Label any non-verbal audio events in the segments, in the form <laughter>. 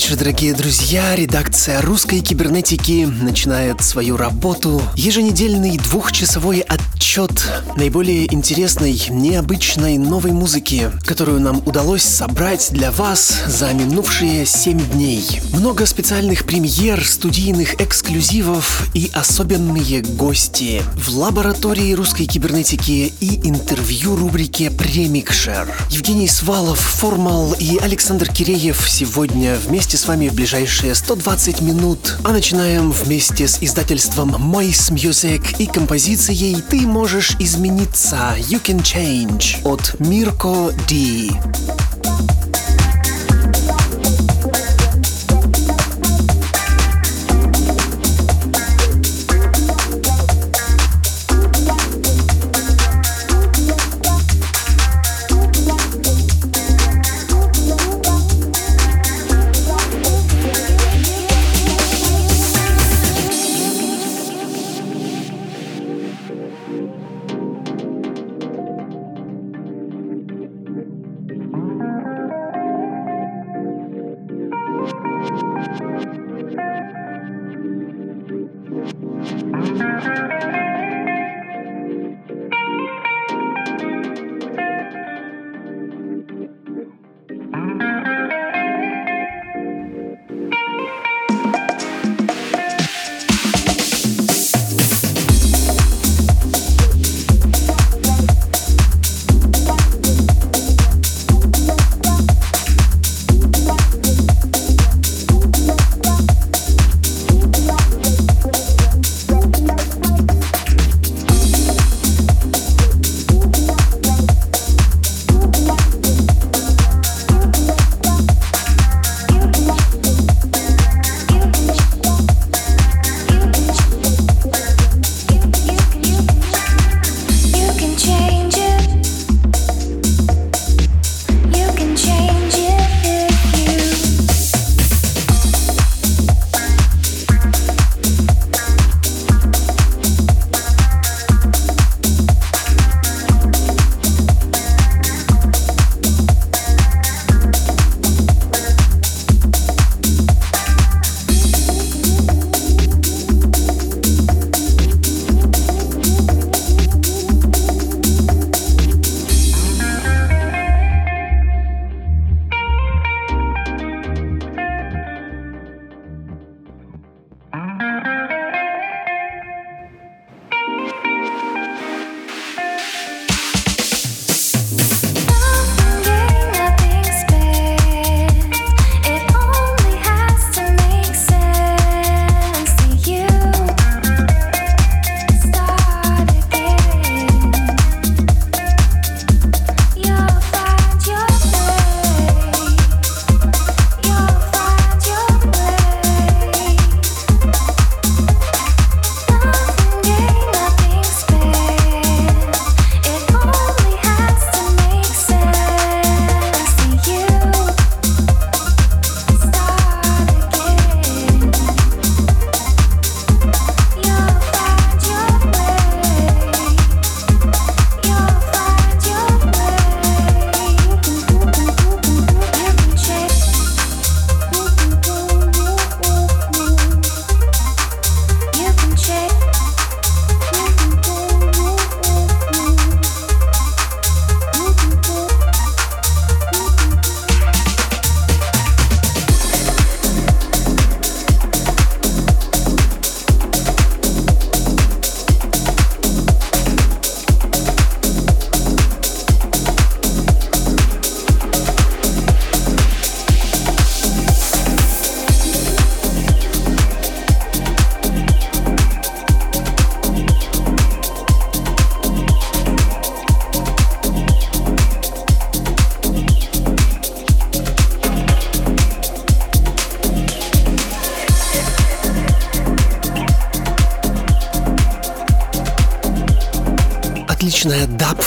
Вечер, дорогие друзья. Редакция русской кибернетики начинает свою работу. Еженедельный двухчасовой отчет наиболее интересной, необычной новой музыки, которую нам удалось собрать для вас за минувшие семь дней. Много специальных премьер, студийных эксклюзивов и особенные гости в лаборатории русской кибернетики и интервью рубрике «Премикшер». Евгений Свалов, Формал и Александр Киреев сегодня вместе с вами в ближайшие 120 минут. А начинаем вместе с издательством Moist Music и композицией «Ты можешь измениться» You Can Change от Мирко Ди.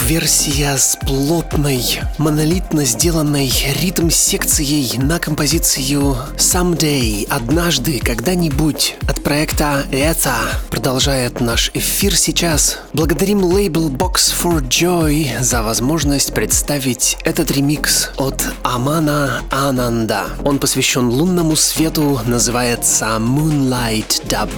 Даб-версия с плотной, монолитно сделанной ритм-секцией на композицию «Someday» — «Однажды», «Когда-нибудь» от проекта «Это» продолжает наш эфир сейчас. Благодарим лейбл Box for Joy за возможность представить этот ремикс от Амана Ананда. Он посвящен лунному свету, называется Moonlight Dub.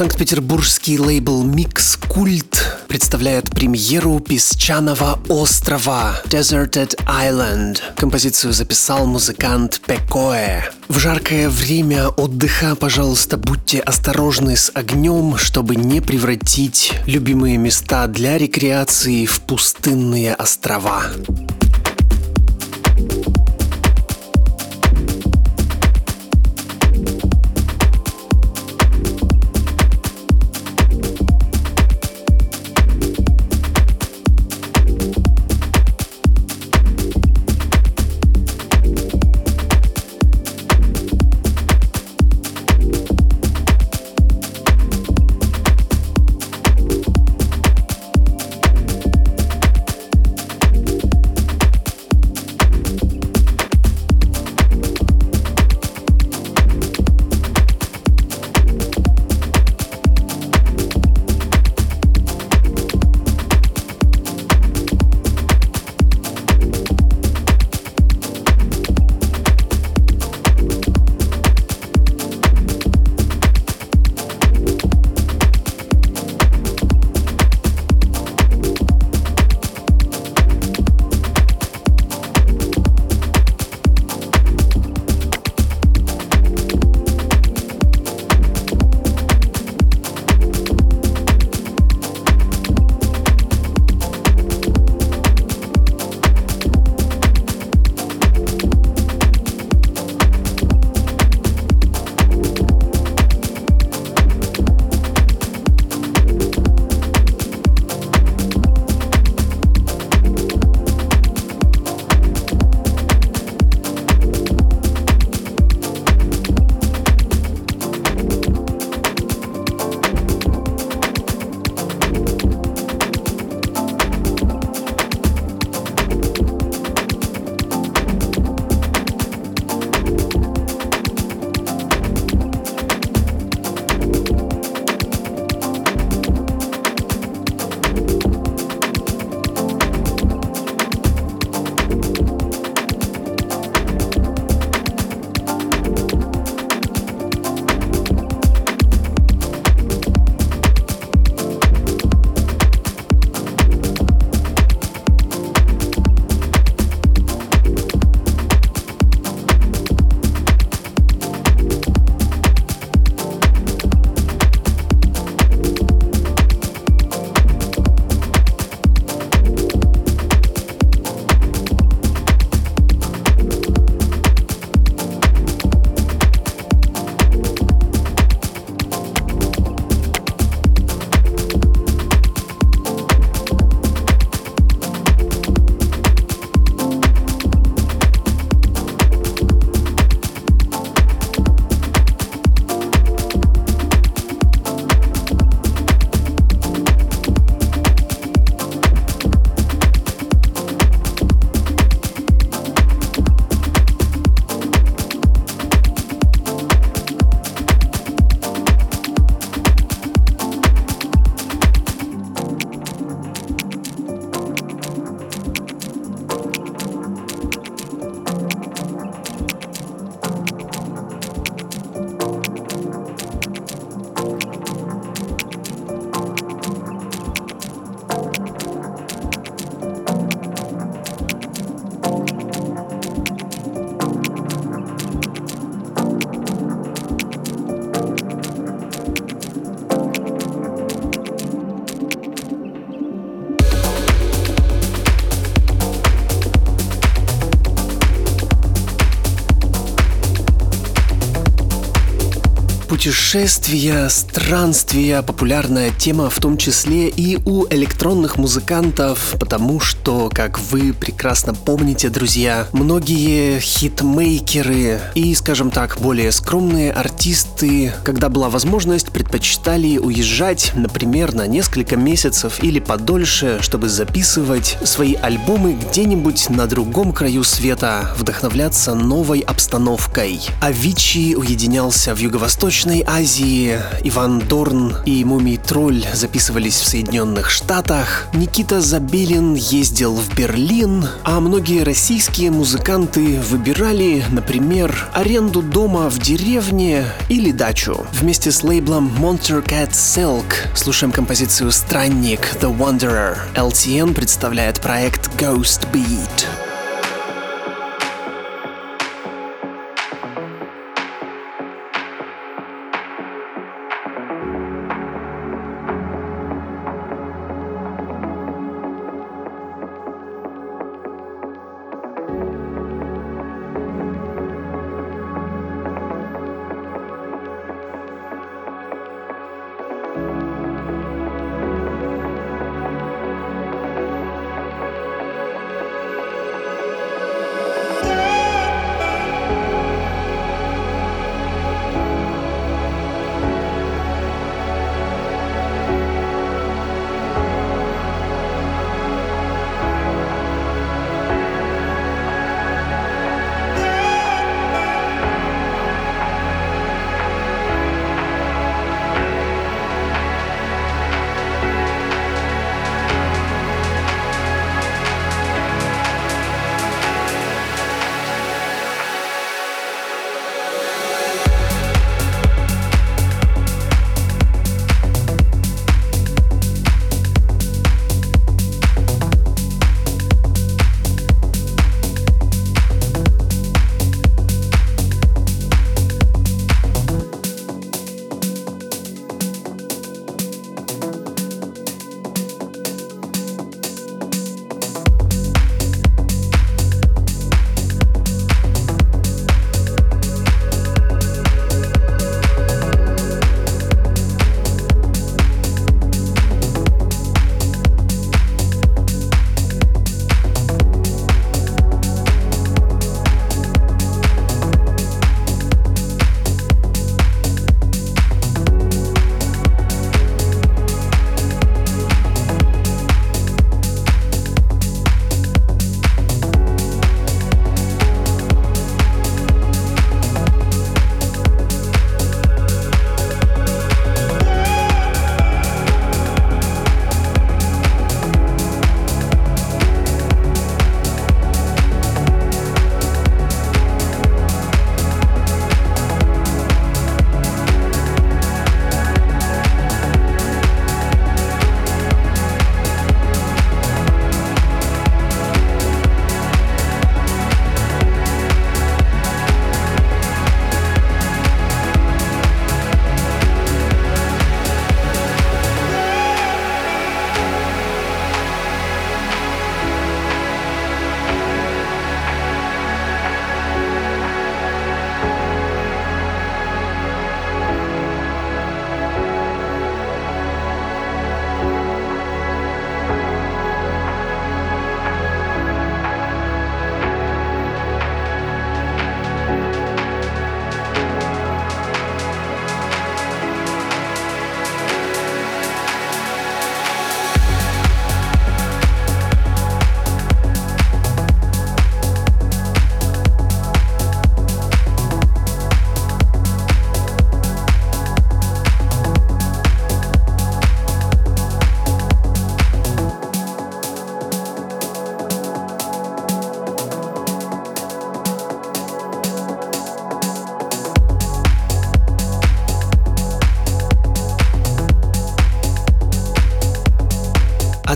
Санкт-Петербургский лейбл Mix Культ представляет премьеру «Песчаного острова» Deserted Island. Композицию записал музыкант Пекоэ. В жаркое время отдыха, пожалуйста, будьте осторожны с огнем, чтобы не превратить любимые места для рекреации в пустынные острова. Путешествия, странствия – популярная тема в том числе и у электронных музыкантов, потому что, как вы прекрасно помните, друзья, многие хитмейкеры и, скажем так, более скромные артисты, когда была возможность, предпочитали уезжать, например, на несколько месяцев или подольше, чтобы записывать свои альбомы где-нибудь на другом краю света, вдохновляться новой обстановкой. Авичи уединялся в Юго-Восточной Азии Иван Дорн и Мумий Тролль записывались в Соединенных Штатах, Никита Забелин ездил в Берлин, а многие российские музыканты выбирали, например, аренду дома в деревне или дачу. Вместе с лейблом Monster Cat Silk слушаем композицию «Странник» The Wanderer. LTN представляет проект Ghost Beat.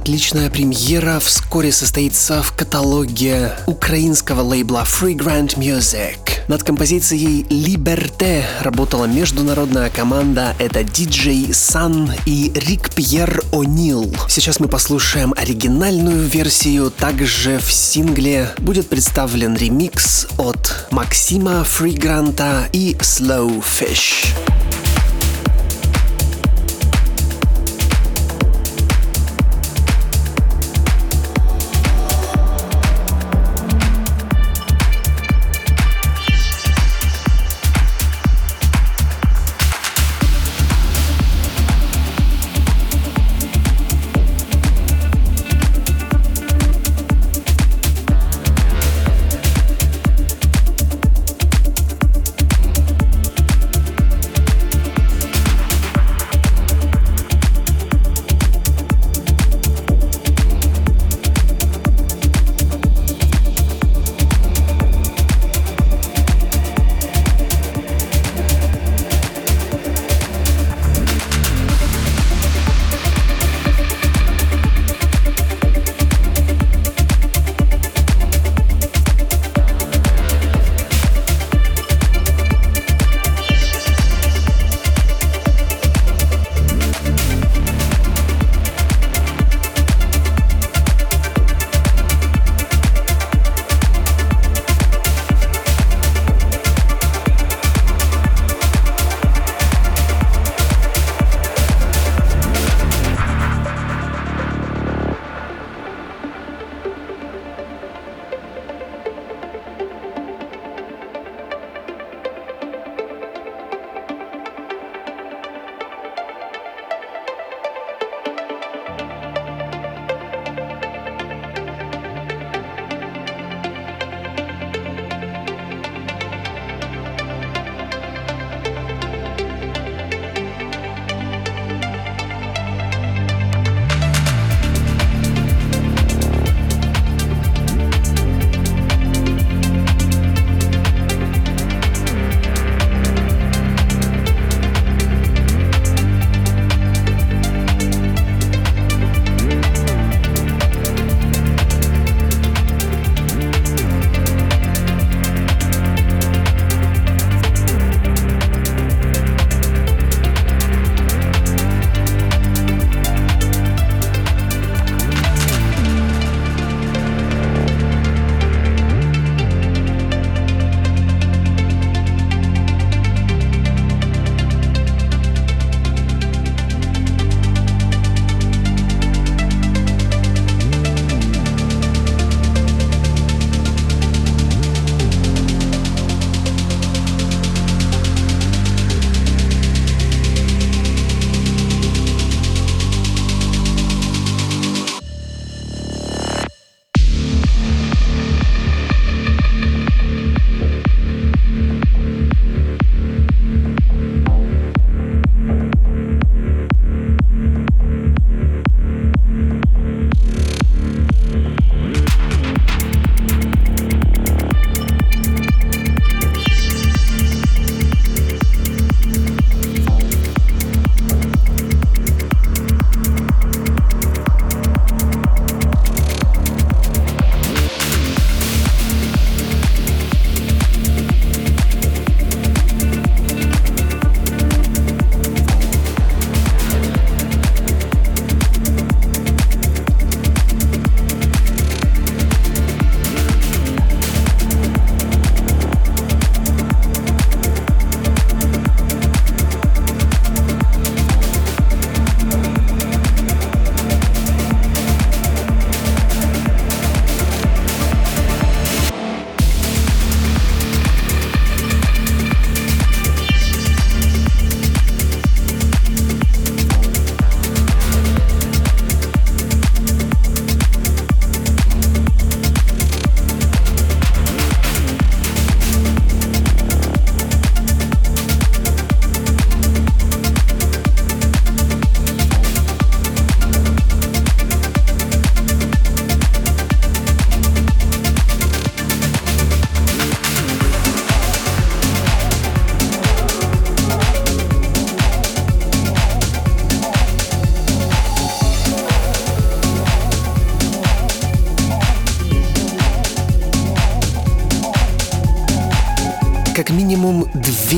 Отличная премьера вскоре состоится в каталоге украинского лейбла Freegrant Music. Над композицией Liberté работала международная команда. Это диджей Сан и Рик Пьер О'Нил. Сейчас мы послушаем оригинальную версию. Также в сингле будет представлен ремикс от Максима Фригранта и Slow Fish.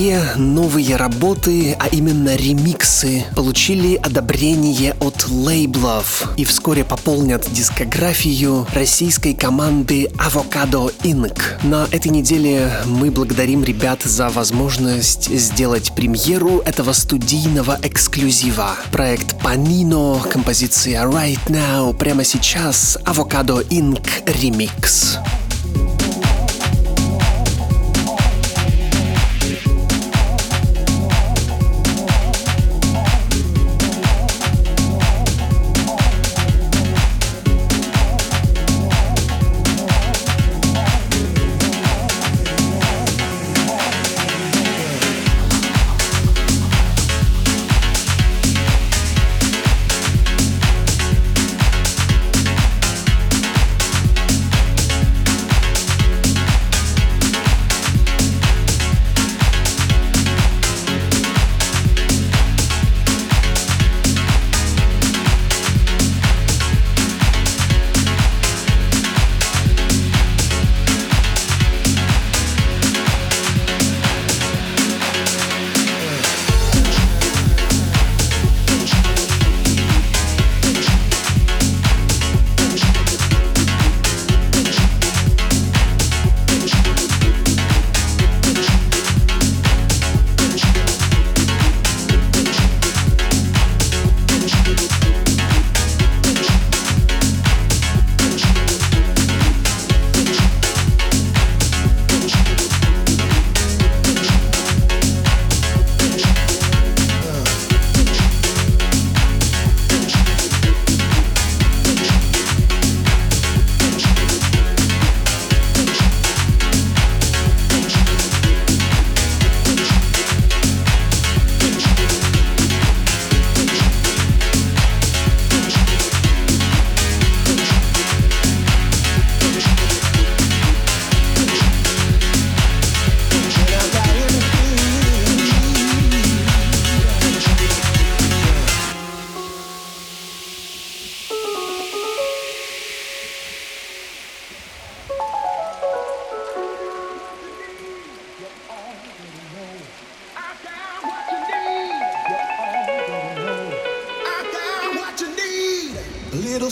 Две новые работы, а именно ремиксы, получили одобрение от лейблов и вскоре пополнят дискографию российской команды Avocado Inc. На этой неделе мы благодарим ребят за возможность сделать премьеру этого студийного эксклюзива. Проект Panino, композиция Right Now, прямо сейчас Avocado Inc. Remix.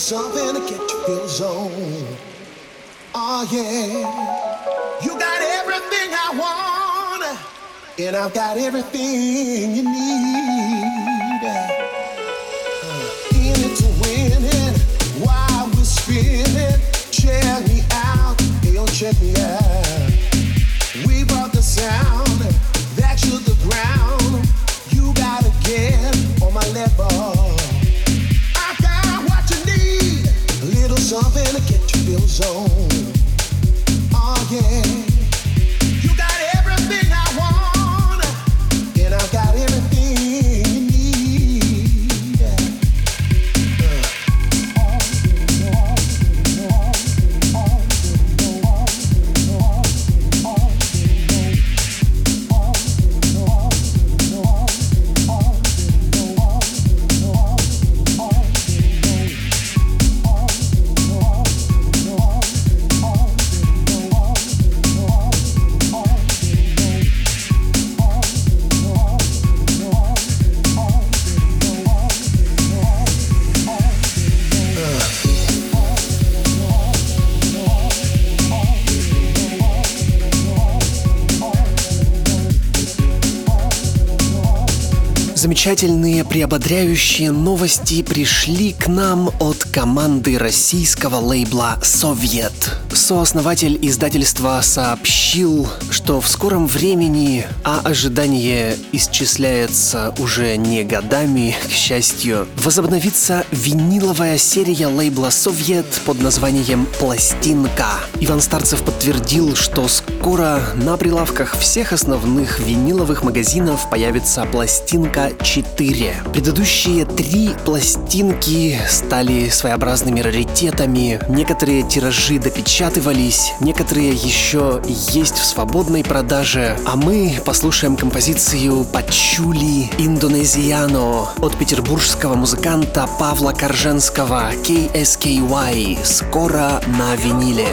something to get your feelings on. Oh ah, yeah, you got everything I want, and I've got everything you need. Uh, in it to win it, while we're spinning, check me out, hey, yo, check me out. zone. Oh yeah. Замечательные приободряющие новости пришли к нам от команды российского лейбла «Совет». Сооснователь издательства сообщил, что в скором времени, а ожидание исчисляется уже не годами, к счастью, возобновится виниловая серия лейбла «Совет» под названием «Пластинка». Иван Старцев подтвердил, что скоро на прилавках всех основных виниловых магазинов появится пластинка 4. Предыдущие три пластинки стали своеобразными раритетами. Некоторые тиражи допечатывались, некоторые еще есть в свободной продаже. А мы послушаем композицию «Пачули Индонезиано» от петербургского музыканта Павла Корженского KSKY «Скоро на виниле».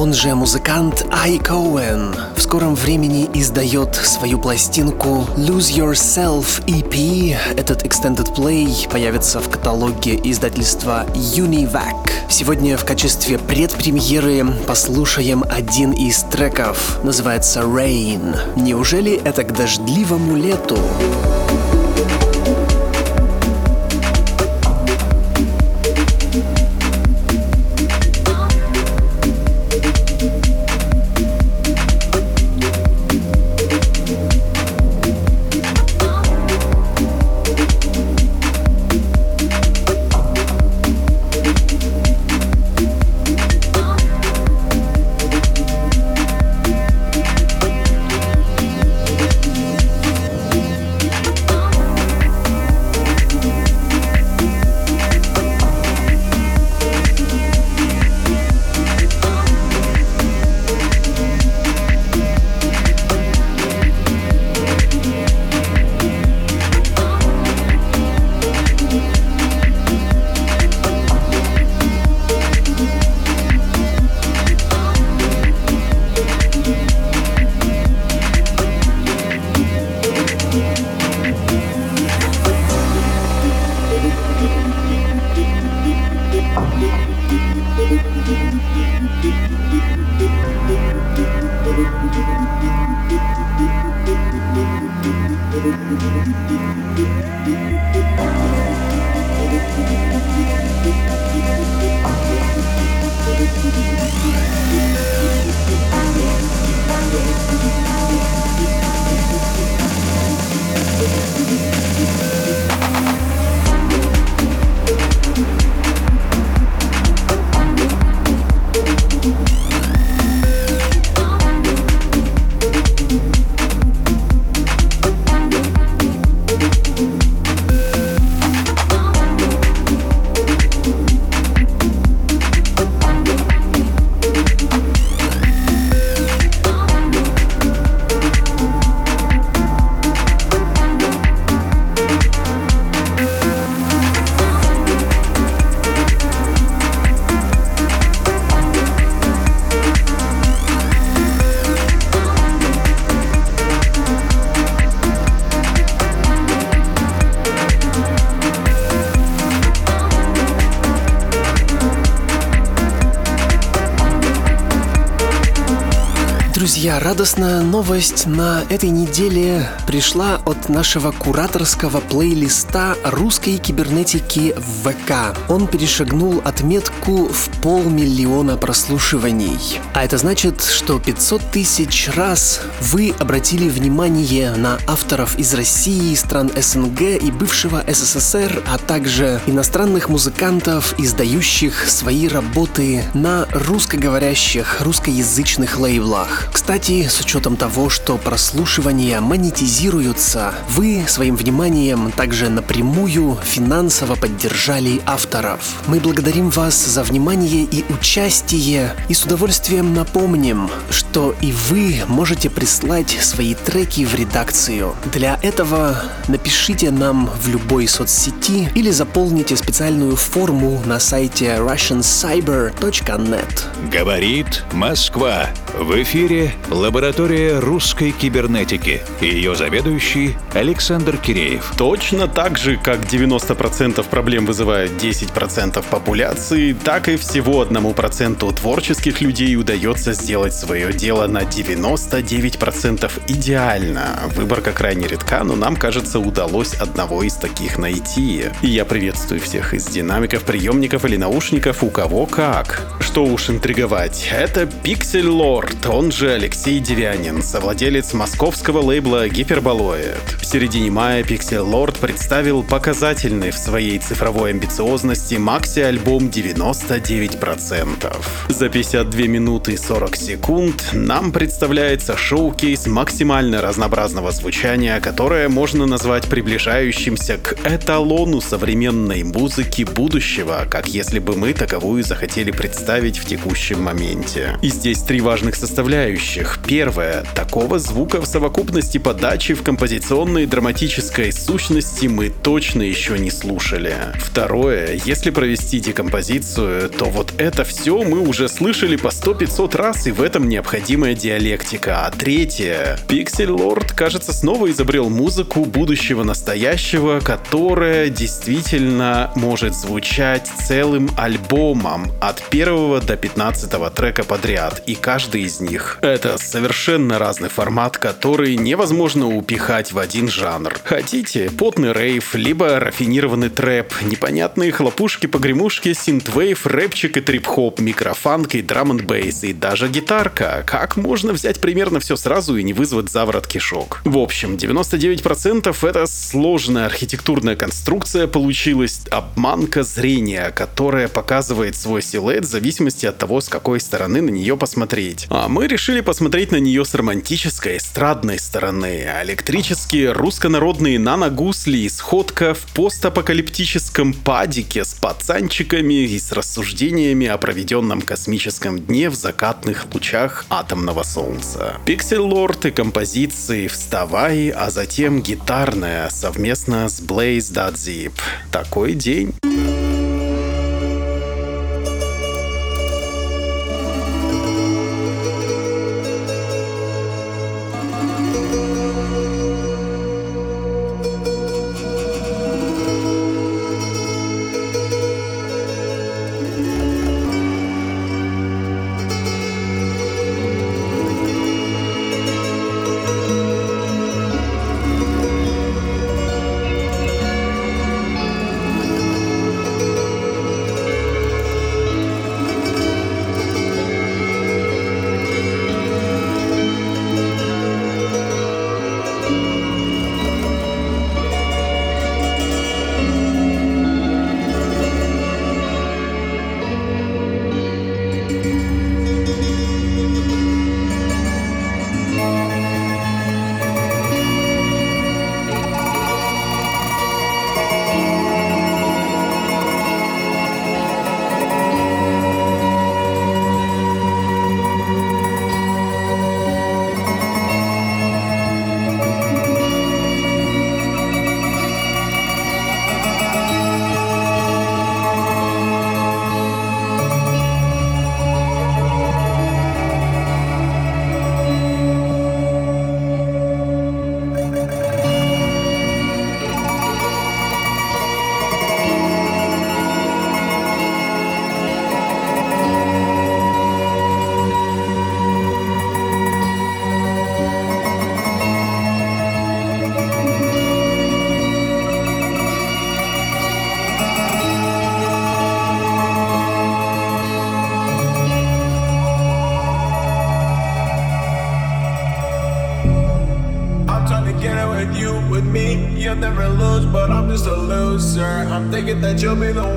Он же музыкант Ай Коуэн, в скором времени издает свою пластинку Lose Yourself EP. Этот extended play появится в каталоге издательства Univac. Сегодня в качестве предпремьеры послушаем один из треков. Называется Rain. Неужели это к дождливому лету? Друзья, радостная новость на этой неделе пришла от нашего кураторского плейлиста русской кибернетики в ВК. Он перешагнул отметку в полмиллиона прослушиваний. А это значит, что 500 тысяч раз вы обратили внимание на авторов из России, стран СНГ и бывшего СССР, а также иностранных музыкантов, издающих свои работы на русскоговорящих, русскоязычных лейблах. Кстати, с учетом того, что прослушивания монетизируются, вы своим вниманием также напрямую финансово поддержали авторов. Мы благодарим вас за внимание и участие и с удовольствием напомним, что и вы можете прислать свои треки в редакцию. Для этого напишите нам в любой соцсети или заполните специальную форму на сайте russiancyber.net. Говорит Москва. В эфире лаборатория русской кибернетики. Ее заведующий Александр Киреев. Точно так же, как 90% проблем вызывает 10% популяции, так и всего одному проценту творческих людей удается сделать свое дело на 99% идеально. Выборка крайне редка, но нам, кажется, удалось одного из таких найти. И я приветствую всех из динамиков, приемников или наушников, у кого как. Что уж интриговать, это Pixel Lord, он же Алексей Девянин, совладелец московского лейбла Гиперболоид. В середине мая Pixel Lord представил показательный в своей цифровой амбициозности макси-альбом 99%. За 52 минуты 40 секунд нам представляется шоу-кейс максимально разнообразного звучания, которое можно назвать приближающимся к эталону современной музыки будущего, как если бы мы таковую захотели представить в текущем моменте. И здесь три важных составляющих. Первое. Такого звука в совокупности подачи в композиционном традиционной драматической сущности мы точно еще не слушали. Второе, если провести декомпозицию, то вот это все мы уже слышали по 100-500 раз, и в этом необходимая диалектика. А третье, Pixel Lord, кажется, снова изобрел музыку будущего настоящего, которая действительно может звучать целым альбомом от первого до 15 трека подряд, и каждый из них — это совершенно разный формат, который невозможно упихать в один жанр. Хотите потный рейв, либо рафинированный трэп, непонятные хлопушки-погремушки, синтвейв, рэпчик и трип-хоп, микрофанк и драм н бейс и даже гитарка. Как можно взять примерно все сразу и не вызвать заворот кишок? В общем, 99% это сложная архитектурная конструкция получилась, обманка зрения, которая показывает свой силуэт в зависимости от того, с какой стороны на нее посмотреть. А мы решили посмотреть на нее с романтической, эстрадной стороны. Электрические руссконародные наногусли, сходка в постапокалиптическом падике с пацанчиками и с рассуждениями о проведенном космическом дне в закатных лучах атомного солнца. Пиксель Лорд и композиции «Вставай», а затем гитарная совместно с Blaze.zip. Такой день. Thinking that you'll be the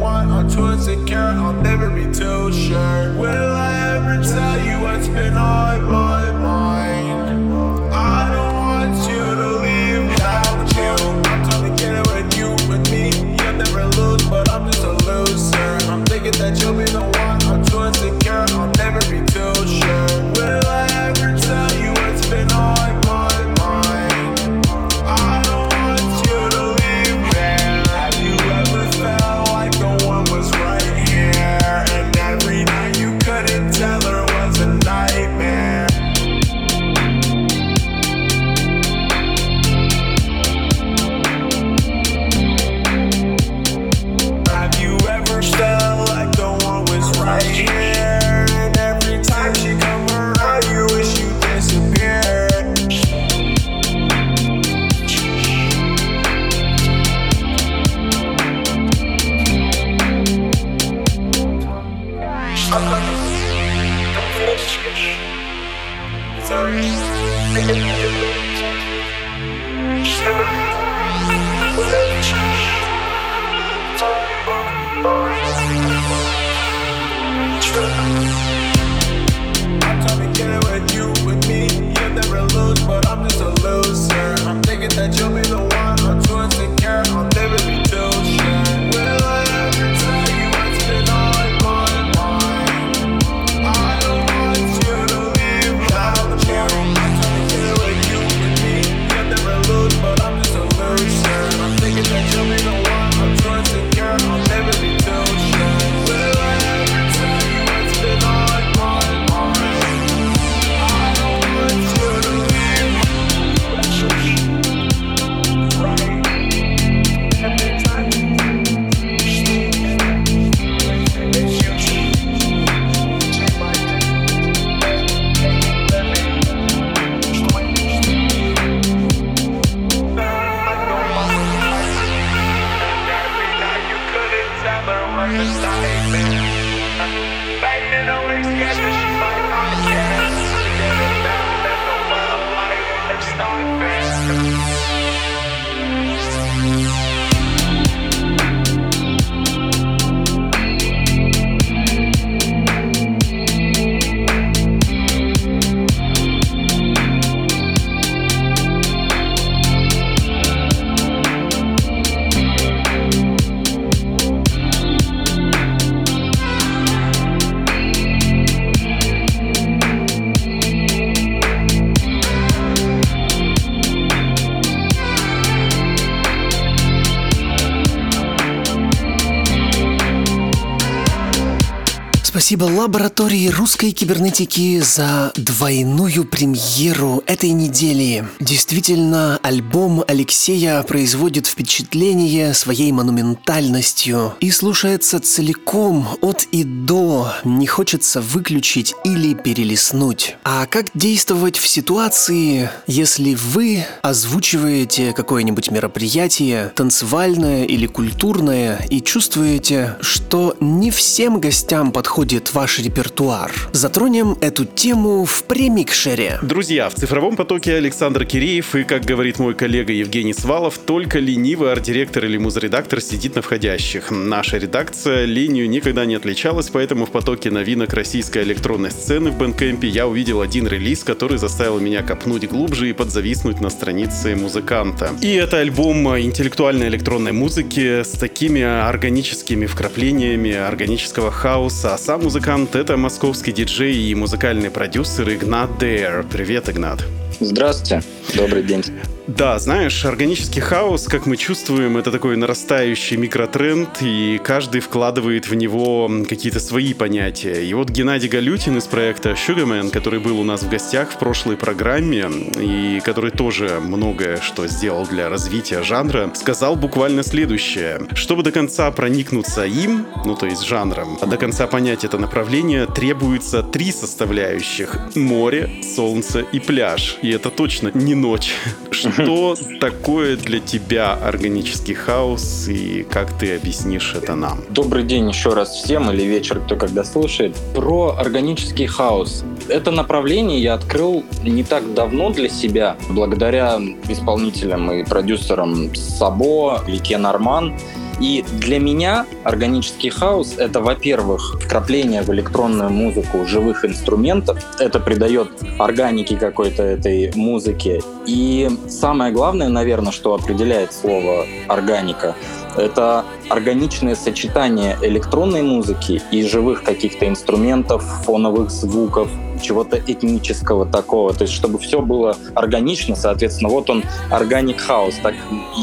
Спасибо лаборатории русской кибернетики за двойную премьеру этой недели. Действительно, альбом Алексея производит впечатление своей монументальностью и слушается целиком от и до. Не хочется выключить или перелистнуть. А как действовать в ситуации, если вы озвучиваете какое-нибудь мероприятие, танцевальное или культурное, и чувствуете, что не всем гостям подходит ваш репертуар? Затронем эту тему в премикшере. Друзья, в цифровом потоке Александр Киреев и, как говорит мой коллега Евгений Свалов, только ленивый арт-директор или музредактор сидит на входящих. Наша редакция ленью никогда не отличалась, поэтому в потоке новинок российской электронной сцены в Бэнкэмпе я увидел один релиз, который заставил меня копнуть глубже и подзависнуть на странице музыканта. И это альбом интеллектуальной электронной музыки с такими органическими вкраплениями органического хаоса, а сам музыкант — это московский диджей и музыкальный продюсер Игнат Дейр. Привет, Игнат. Здравствуйте, добрый день. Да, знаешь, органический хаос, как мы чувствуем, это такой нарастающий микротренд, и каждый вкладывает в него какие-то свои понятия. И вот Геннадий Галютин из проекта Sugarman, который был у нас в гостях в прошлой программе, и который тоже многое что сделал для развития жанра, сказал буквально следующее. Чтобы до конца проникнуться им, ну то есть жанром, а до конца понять это направление, требуется три составляющих. Море, солнце и пляж. И это точно не ночь. <laughs> Что такое для тебя органический хаос и как ты объяснишь это нам? Добрый день еще раз всем или вечер, кто когда слушает. Про органический хаос. Это направление я открыл не так давно для себя, благодаря исполнителям и продюсерам Сабо, Лике Норман. И для меня органический хаос — это, во-первых, вкрапление в электронную музыку живых инструментов. Это придает органики какой-то этой музыке. И самое главное, наверное, что определяет слово «органика», это органичное сочетание электронной музыки и живых каких-то инструментов, фоновых звуков, чего-то этнического такого. То есть, чтобы все было органично, соответственно, вот он, органик хаус, так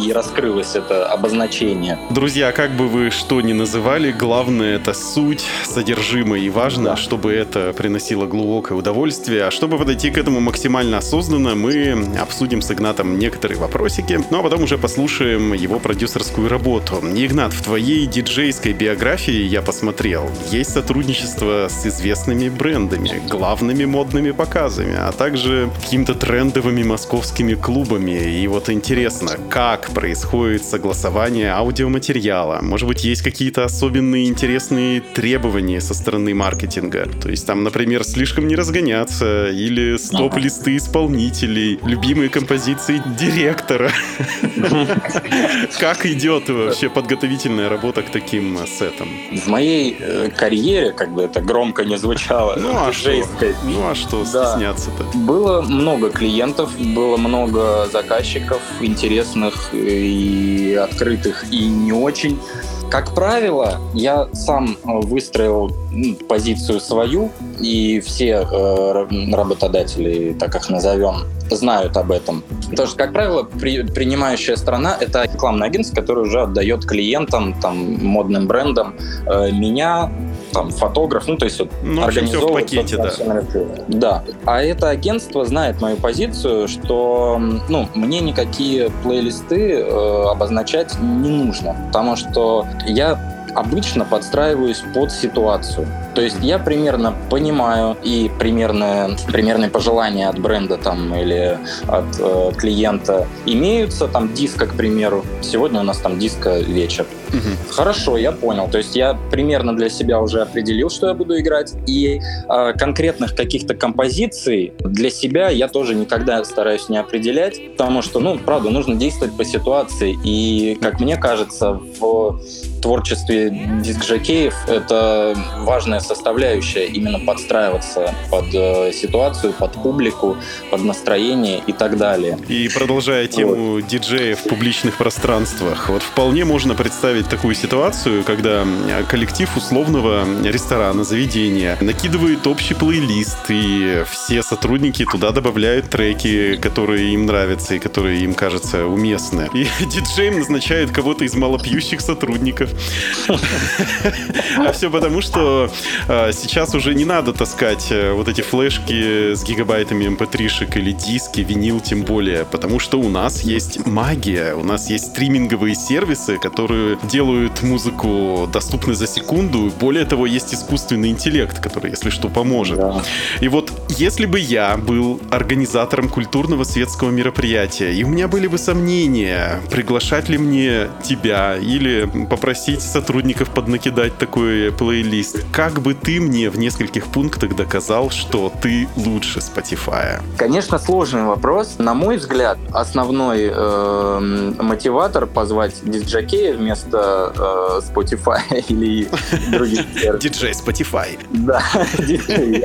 и раскрылось это обозначение. Друзья, как бы вы что ни называли, главное это суть, содержимое, и важно, Да. чтобы это приносило глубокое удовольствие. А чтобы подойти к этому максимально осознанно, мы обсудим с Игнатом некоторые вопросики, ну а потом уже послушаем его продюсерскую работу. Игнат, в твоей диджейской биографии я посмотрел, есть сотрудничество с известными брендами, главными модными показами, а также какими-то трендовыми московскими клубами. И вот интересно, как происходит согласование аудиоматериала? Может быть, есть какие-то особенные интересные требования со стороны маркетинга? То есть там, например, слишком не разгоняться, или стоп-листы исполнителей, любимые композиции директора. <laughs> Как идет вообще подготовительная работа к таким э, сетам? В моей э, карьере, как бы это громко не звучало, Ну а что? Ну а что стесняться-то? Было много клиентов, было много заказчиков интересных и открытых, и не очень. Как правило, я сам э, выстроил м, позицию свою, и все э, ра- работодатели, так их назовем, знают об этом. Потому что, как правило, при- принимающая страна — это рекламное агентство, которое уже отдает клиентам, там, модным брендам, э, меня, там, фотограф, ну, то есть вот, Ну, в общем, всё в пакете, да. Да. А это агентство знает мою позицию, что ну, мне никакие плейлисты э, обозначать не нужно, потому что я обычно подстраиваюсь под ситуацию. То есть я примерно понимаю и примерно, примерные пожелания от бренда там или от э, клиента имеются. Там диска, к примеру. Сегодня у нас там диска вечер. Хорошо, я понял. То есть я примерно для себя уже определил, что я буду играть. И э, конкретных каких-то композиций для себя я тоже никогда стараюсь не определять, потому что, ну, правда, нужно действовать по ситуации. И, как мне кажется, в творчестве диск-жокеев это важная составляющая именно подстраиваться под э, ситуацию, под публику, под настроение и так далее. И продолжая тему вот. диджеев в публичных пространствах, вот вполне можно представить такую ситуацию, когда коллектив условного ресторана, заведения накидывает общий плейлист, и все сотрудники туда добавляют треки, которые им нравятся и которые им кажутся уместны. И <laughs> диджей назначает кого-то из малопьющих сотрудников, <laughs> а все потому, что сейчас уже не надо таскать э, вот эти флешки с гигабайтами mp3-шек эм или диски, винил тем более, потому что у нас есть магия, у нас есть стриминговые сервисы, которые делают музыку доступной за секунду. Более того, есть искусственный интеллект, который, если что, поможет. Да. И вот если бы я был организатором культурного светского мероприятия, и у меня были бы сомнения, приглашать ли мне тебя или попросить попросить сотрудников поднакидать такой плейлист. Как бы ты мне в нескольких пунктах доказал, что ты лучше Spotify? Конечно, сложный вопрос. На мой взгляд, основной э, мотиватор позвать диджакея вместо э, Spotify <laughs> или других Диджей Spotify. Да, <laughs> диджей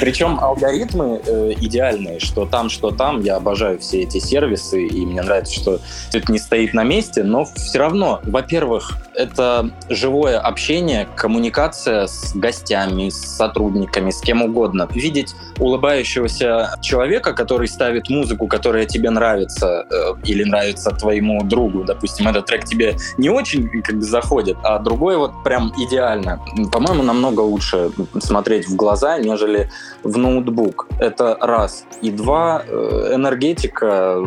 Причем алгоритмы э, идеальные, что там, что там. Я обожаю все эти сервисы, и мне нравится, что это не стоит на месте, но все равно во-первых, это живое общение, коммуникация с гостями, с сотрудниками, с кем угодно. Видеть улыбающегося человека, который ставит музыку, которая тебе нравится э, или нравится твоему другу, допустим, этот трек тебе не очень как бы заходит, а другой вот прям идеально. По-моему, намного лучше смотреть в глаза, нежели в ноутбук. Это раз. И два, э, энергетика,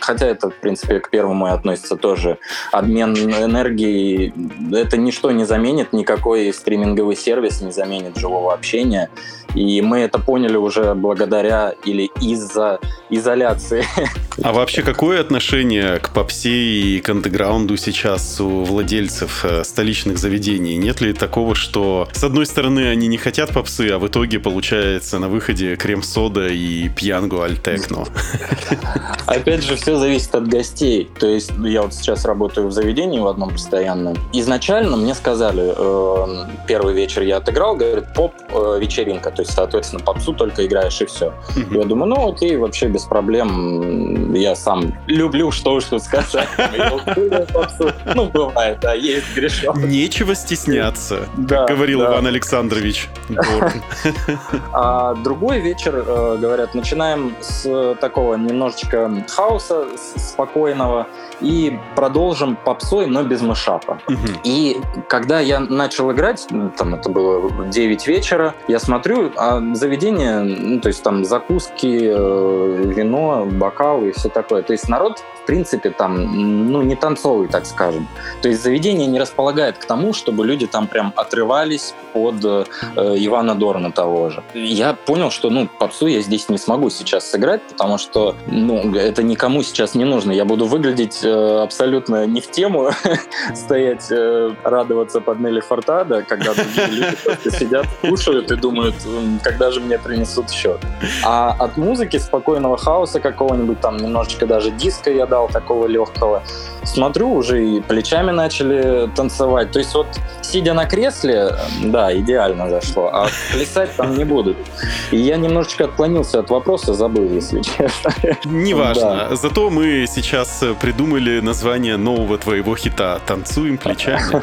хотя это, в принципе, к первому и относится тоже, обмен энергии, это ничто не заменит, никакой стриминговый сервис не заменит живого общения. И мы это поняли уже благодаря или из-за изоляции. А вообще какое отношение к попсе и к андеграунду сейчас у владельцев э, столичных заведений? Нет ли такого, что с одной стороны они не хотят попсы, а в итоге получается на выходе крем-сода и пьянгу альтекно? Опять же, все зависит от гостей. То есть я вот сейчас работаю в заведении в одном постоянном. Изначально мне сказали, первый вечер я отыграл, говорит, поп-вечеринка. Э, то есть, соответственно, попсу только играешь и все. Mm-hmm. Я думаю, ну окей, вообще без проблем. Я сам люблю что уж тут сказать. <laughs> Ну, бывает, да, есть грешок. Нечего стесняться, как говорил Иван Александрович <laughs> <laughs> А другой вечер, э, говорят, начинаем с такого немножечко хаоса спокойного и продолжим попсой, но без мышапа. И когда я начал играть, там это было 9 вечера, я смотрю, а заведение, ну, то есть там закуски, э, вино, бокалы и все такое. То есть народ, в принципе, там, ну, не танцовый, так скажем. То есть заведение не располагает к тому, чтобы люди там прям отрывались от э, Ивана Дорна того же. Я понял, что, ну, попсу я здесь не смогу сейчас сыграть, потому что, ну, это никому сейчас не нужно. Я буду выглядеть э, абсолютно не в тему, <laughs> стоять, э, радоваться под Нелли Фортада, когда другие люди <laughs> просто сидят, кушают и думают, когда же мне принесут счет. А от музыки спокойного хаоса какого-нибудь, там немножечко даже диска я дал такого легкого, смотрю, уже и плечами начали танцевать. То есть вот сидя на кресле, да, идеально зашло, а плясать там не будут. И я немножечко отклонился от вопроса, забыл, если честно. Неважно. Да. Зато мы сейчас придумали название нового твоего хита «Танцуем плечами».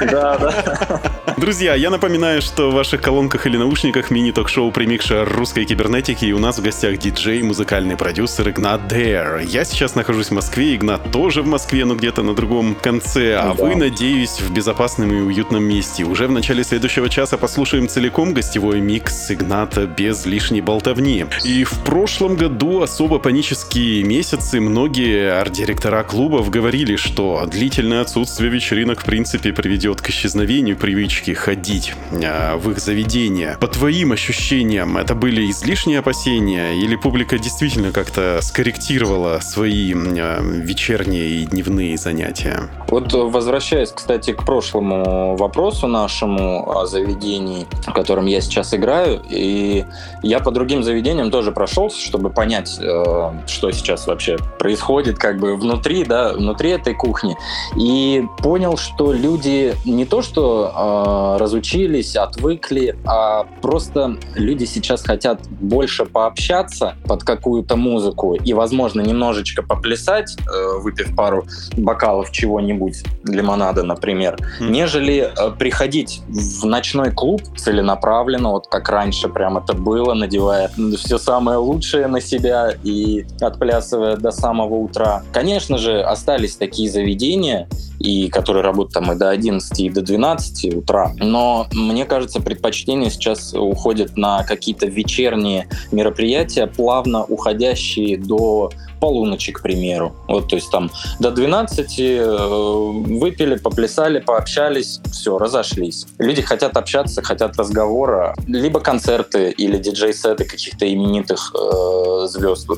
<laughs> Да, да. Друзья, я напоминаю, что в ваших колонках или наушниках мини-ток-шоу «Примикша русской кибернетики» и у нас в гостях диджей, музыкальный продюсер Игнат Дэр. Я сейчас нахожусь в Москве, Игнат тоже в Москве, но где-то на другом конце, а да. вы, надеюсь, в безопасном и уютном месте. Уже в начале следующего часа послушаем целиком гостевой микс Игната без лишней болтовни. И в прошлом году особо панические месяцы многие арт-директора клубов говорили, что длительное отсутствие вечеринок в принципе приведет к исчезновению привычки ходить э, в их заведения. По твоим ощущениям, это были излишние опасения или публика действительно как-то скорректировала свои вечерние и дневные занятия? Вот возвращаясь, кстати, к прошлому вопросу нашему о заведении, в котором я сейчас играю, и я по другим заведениям тоже прошелся, чтобы понять, э, что сейчас вообще происходит как бы внутри, да, внутри этой кухни. И понял, что люди не то что э, разучились, отвыкли, а просто люди сейчас хотят больше пообщаться под какую-то музыку и, возможно, немножечко поплясать, э, выпив пару бокалов чего-нибудь, лимонада, например, mm. нежели э, приходить в ночной клуб целенаправленно, вот как раньше прям это было, надевая все самое лучшее на себя и отплясывая до самого утра. Конечно же, остались такие заведения, и которые работают там и до 11, и до 12 утра. Но мне кажется, предпочтение сейчас уходит на какие-то вечерние мероприятия, плавно уходящие до полуночи, к примеру. Вот, то есть там до 12 э, выпили, поплясали, пообщались, все, разошлись. Люди хотят общаться, хотят разговора, либо концерты или диджей-сеты каких-то именитых э, звезд.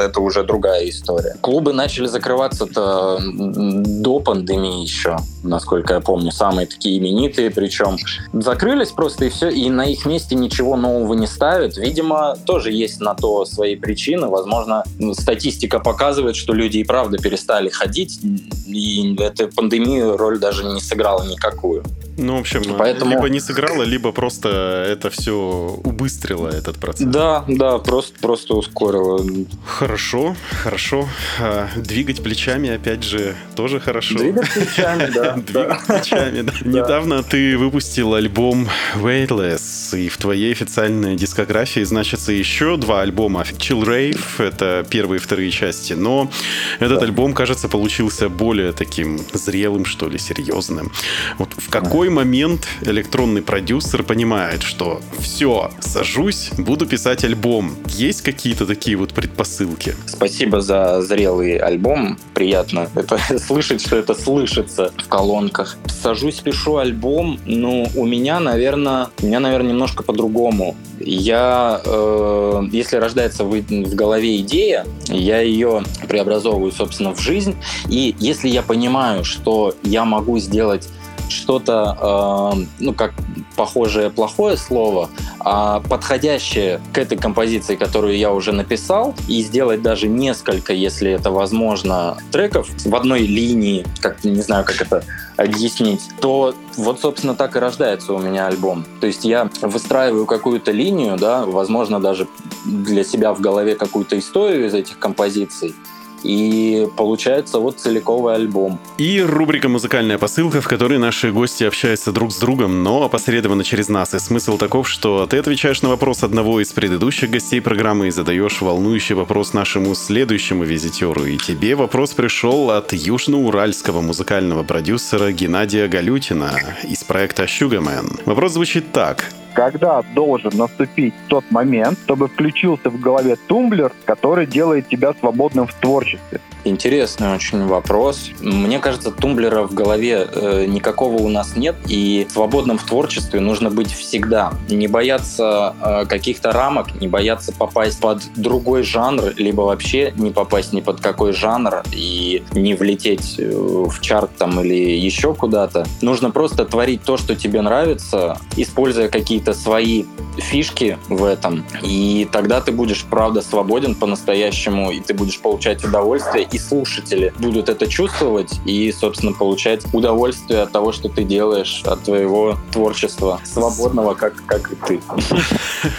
Это уже другая история. Клубы начали закрываться-то до пандемии еще, насколько я помню, самые такие именитые, причем закрылись просто и все, и на их месте ничего нового не ставят. Видимо, тоже есть на то свои причины. Возможно, статистика статистика показывает, что люди и правда перестали ходить, и эта пандемия роль даже не сыграла никакую. Ну, в общем, Поэтому... либо не сыграла, либо просто это все убыстрило этот процесс. Да, да, просто, просто ускорило. Хорошо, хорошо. А, двигать плечами, опять же, тоже хорошо. Двигать плечами, да. <laughs> Двигать плечами, да. Недавно ты выпустил альбом Weightless, и в твоей официальной дискографии значится еще два альбома. Chill Rave, это первые и вторые части, но этот альбом, кажется, получился более таким зрелым, что ли, серьезным. Вот в какой момент электронный продюсер понимает, что все, сажусь, буду писать альбом? Есть какие-то такие вот предпосылки? Спасибо за зрелый альбом. Приятно это <laughs> слышать, что это слышится в колонках. Сажусь, пишу альбом. Ну, у меня, наверное, у меня, наверное, немножко по-другому. Я, э, если рождается в, в голове идея, я ее преобразовываю, собственно, в жизнь. И если я понимаю, что я могу сделать что-то, э, ну, как похожее плохое слово, а подходящее к этой композиции, которую я уже написал, и сделать даже несколько, если это возможно, треков в одной линии, как не знаю, как это объяснить, то вот, собственно, так и рождается у меня альбом. То есть я выстраиваю какую-то линию, да, возможно, даже для себя в голове какую-то историю из этих композиций, и получается вот целиковый альбом. И рубрика «Музыкальная посылка», в которой наши гости общаются друг с другом, но опосредованно через нас. И смысл таков, что ты отвечаешь на вопрос одного из предыдущих гостей программы и задаешь волнующий вопрос нашему следующему визитеру. И тебе вопрос пришел от южноуральского музыкального продюсера Геннадия Галютина из проекта Sugarman. Вопрос звучит так когда должен наступить тот момент, чтобы включился в голове тумблер, который делает тебя свободным в творчестве. Интересный очень вопрос. Мне кажется, тумблера в голове э, никакого у нас нет, и свободным в творчестве нужно быть всегда. Не бояться э, каких-то рамок, не бояться попасть под другой жанр, либо вообще не попасть ни под какой жанр и не влететь э, в чарт там или еще куда-то. Нужно просто творить то, что тебе нравится, используя какие-то свои фишки в этом, и тогда ты будешь, правда, свободен по-настоящему, и ты будешь получать удовольствие, и слушатели будут это чувствовать и, собственно, получать удовольствие от того, что ты делаешь, от твоего творчества, свободного, как, как и ты.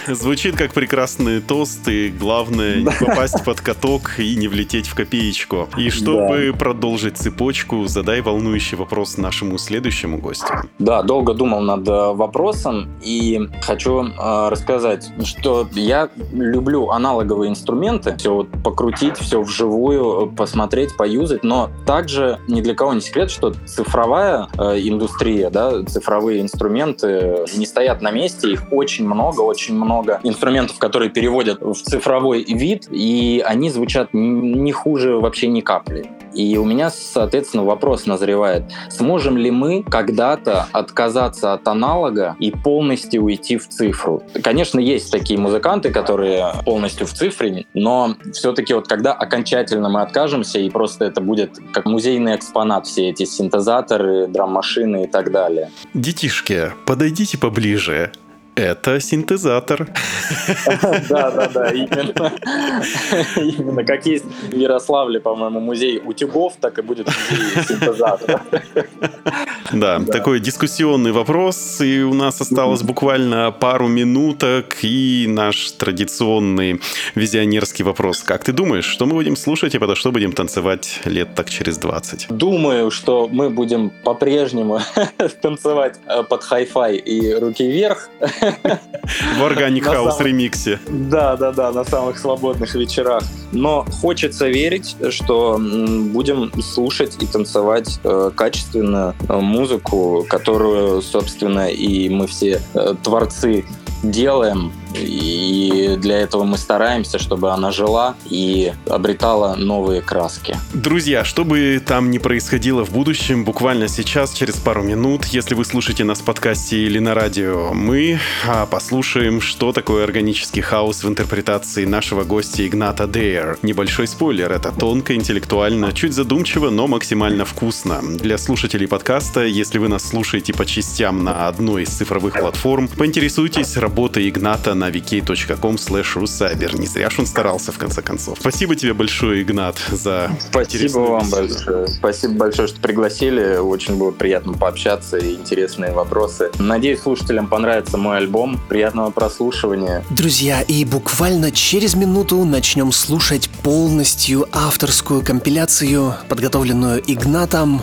<laughs> Звучит как прекрасный тост, и главное не попасть под каток и не влететь в копеечку. И чтобы да. продолжить цепочку, задай волнующий вопрос нашему следующему гостю. Да, долго думал над э, вопросом и хочу э, рассказать, что я люблю аналоговые инструменты, все вот покрутить, все вживую, посмотреть, поюзать, но также ни для кого не секрет, что цифровая э, индустрия, да, цифровые инструменты не стоят на месте, их очень много, очень много инструментов, которые переводят в цифровой вид, и они звучат не хуже вообще ни капли. И у меня, соответственно, вопрос назревает. Сможем ли мы когда-то отказаться от аналога и полностью уйти в цифру? Конечно, есть такие музыканты, которые полностью в цифре, но все-таки вот когда окончательно мы откажемся, и просто это будет как музейный экспонат, все эти синтезаторы, драм-машины и так далее. Детишки, подойдите поближе. Это синтезатор. <laughs> Да, да, да, именно. Именно как есть в Ярославле, по-моему, музей утюгов, так и будет музей синтезатора. Да, такой дискуссионный вопрос, и у нас осталось буквально пару минуток, и наш традиционный визионерский вопрос. Как ты думаешь, что мы будем слушать и подо что будем танцевать лет так через 20? Думаю, что мы будем по-прежнему <laughs> танцевать э, под хай-фай и руки вверх, <laughs> В Organic House самом- ремиксе. Да, да, да, на самых свободных вечерах. Но хочется верить, что будем слушать и танцевать э, качественную э, музыку, которую, собственно, и мы все э, творцы делаем. И для этого мы стараемся, чтобы она жила и обретала новые краски. Друзья, что бы там ни происходило в будущем, буквально сейчас, через пару минут, если вы слушаете нас в подкасте или на радио, мы а, послушаем, что такое органический хаос в интерпретации нашего гостя Игната Дейр. Небольшой спойлер, это тонко, интеллектуально, чуть задумчиво, но максимально вкусно. Для слушателей подкаста, если вы нас слушаете по частям на одной из цифровых платформ, поинтересуйтесь работой Игната на vk.com slash Не зря ж он старался, в конце концов. Спасибо тебе большое, Игнат, за Спасибо вам беседу. большое. Спасибо большое, что пригласили. Очень было приятно пообщаться и интересные вопросы. Надеюсь, слушателям понравится мой альбом. Приятного прослушивания. Друзья, и буквально через минуту начнем слушать полностью авторскую компиляцию, подготовленную Игнатом.